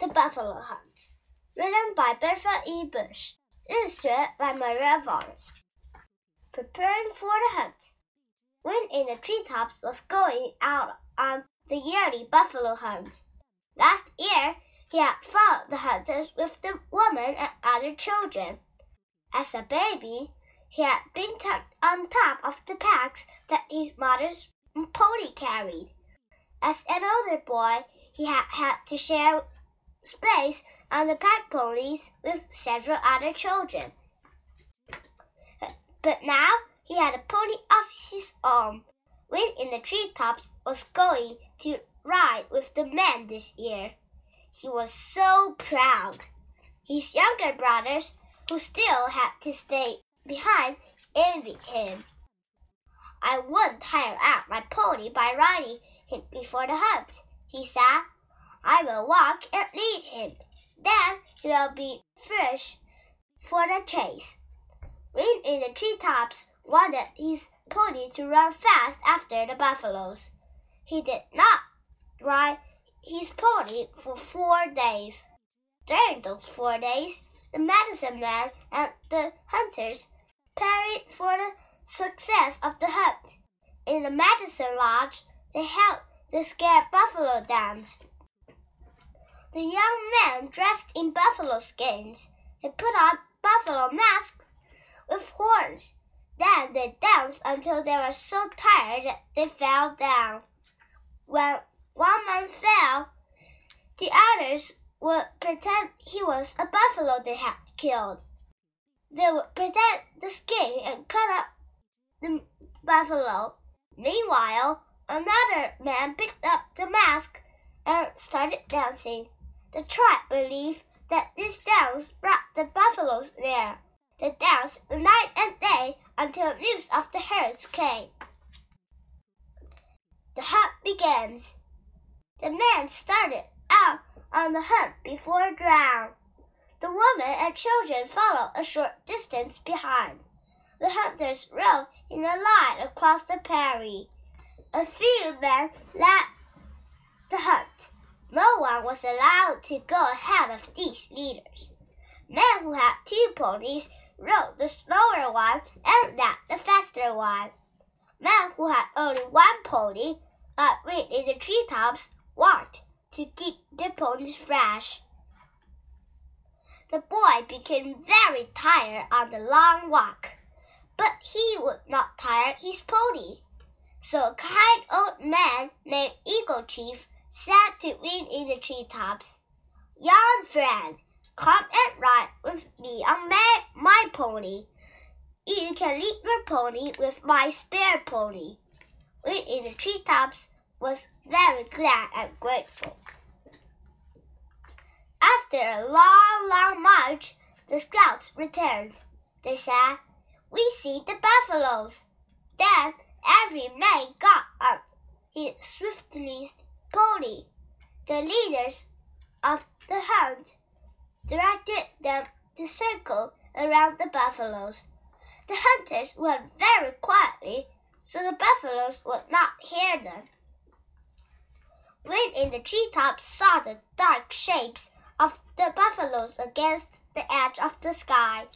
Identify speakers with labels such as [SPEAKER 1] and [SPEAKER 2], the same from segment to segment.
[SPEAKER 1] The Buffalo Hunt. Written by Bertha E. Bush. Illustrated by Maria Vargas. Preparing for the hunt. Wind in the treetops was going out on the yearly buffalo hunt. Last year, he had followed the hunters with the woman and other children. As a baby, he had been tucked on top of the packs that his mother's pony carried. As an older boy, he had had to share space on the pack ponies with several other children. But now he had a pony of his own. Wind in the treetops was going to ride with the men this year. He was so proud. His younger brothers, who still had to stay behind, envied him. I won't tire out my pony by riding him before the hunt, he said. I will walk and lead him. Then he will be fresh for the chase. Wind in the treetops wanted his pony to run fast after the buffaloes. He did not ride his pony for four days. During those four days, the medicine man and the hunters prayed for the success of the hunt. In the medicine lodge, they held the scared buffalo dance. The young men dressed in buffalo skins. They put on buffalo masks with horns. Then they danced until they were so tired that they fell down. When one man fell, the others would pretend he was a buffalo they had killed. They would pretend the skin and cut up the buffalo. Meanwhile, another man picked up the mask and started dancing. The tribe believed that this dance brought the buffaloes near. They danced night and day until news of the herds came. The hunt begins. The men started out on the hunt before dawn. The women and children follow a short distance behind. The hunters rode in a line across the prairie. A few men led. No one was allowed to go ahead of these leaders. Men who had two ponies rode the slower one and led the faster one. Men who had only one pony, but Wind in the treetops, walked to keep their ponies fresh. The boy became very tired on the long walk, but he would not tire his pony. So a kind old man named Eagle Chief sat to wind in the treetops. Young friend, come and ride with me on my, my pony. You can lead your pony with my spare pony. Wind in the treetops was very glad and grateful. After a long, long march, the scouts returned. They said, We see the buffaloes. Then every man got on his swiftest pony. The leaders of the hunt directed them to circle around the buffaloes. The hunters went very quietly so the buffaloes would not hear them. Wind in the treetops saw the dark shapes of the buffaloes against the edge of the sky.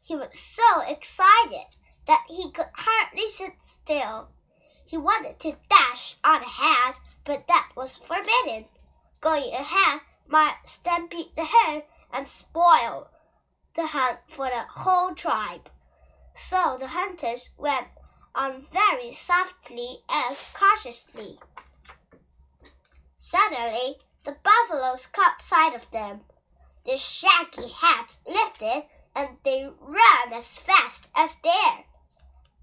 [SPEAKER 1] He was so excited that he could hardly sit still. He wanted to dash on ahead but that was forbidden. Going ahead might stampede the herd and spoil the hunt for the whole tribe. So the hunters went on very softly and cautiously. Suddenly, the buffaloes caught sight of them. Their shaggy heads lifted and they ran as fast as dared.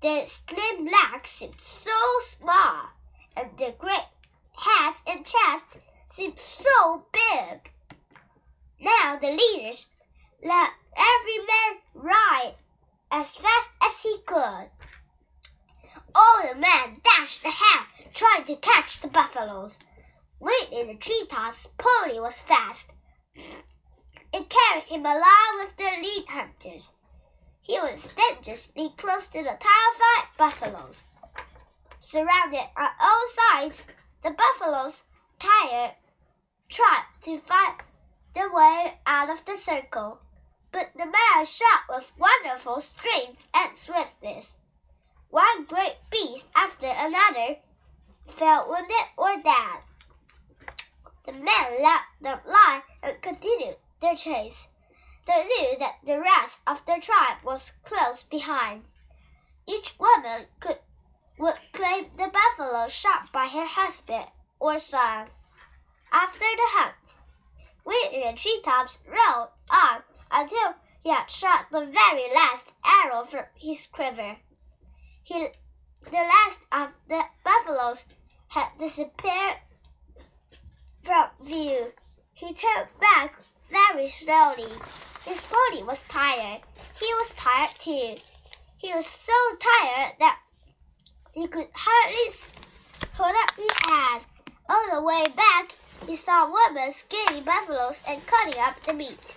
[SPEAKER 1] Their slim legs seemed so small, and their great and chest seemed so big. Now the leaders let every man ride as fast as he could. All the men dashed ahead, trying to catch the buffaloes. Wind in the treetops, pony was fast. It carried him along with the lead hunters. He was dangerously close to the terrified buffaloes. Surrounded on all sides, the buffaloes, tired, tried to find the way out of the circle. But the man shot with wonderful strength and swiftness. One great beast after another fell wounded or dead. The men let them lie and continued their chase. They knew that the rest of the tribe was close behind. Each woman could would claim the buffalo shot by her husband or son. After the hunt, Wind in the treetops rode on until he had shot the very last arrow from his quiver. He, the last of the buffaloes had disappeared from view. He turned back very slowly. His body was tired. He was tired too. He was so tired that he could hardly hold up his head. On the way back, he saw women skinning buffaloes and cutting up the meat.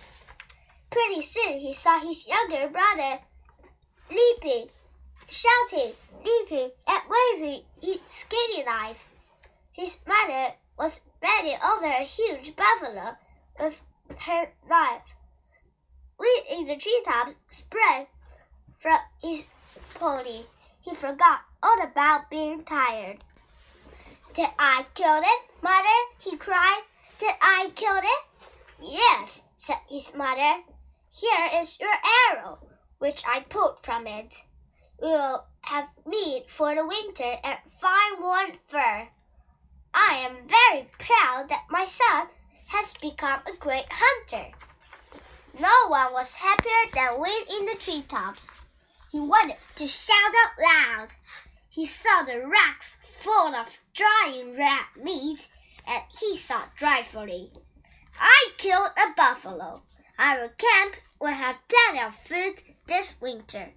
[SPEAKER 1] Pretty soon he saw his younger brother leaping, shouting, leaping, and waving his skinning knife. His mother was bending over a huge buffalo with her knife. Wind in the treetops sprang from his pony. He forgot all about being tired. Did I kill it, mother? he cried. Did I kill it? Yes, said his mother. Here is your arrow, which I pulled from it. We will have meat for the winter and fine warm fur. I am very proud that my son has become a great hunter. No one was happier than Wind in the treetops. He wanted to shout out loud. He saw the racks full of drying rat meat, and he thought joyfully, I killed a buffalo. Our camp will have plenty of food this winter.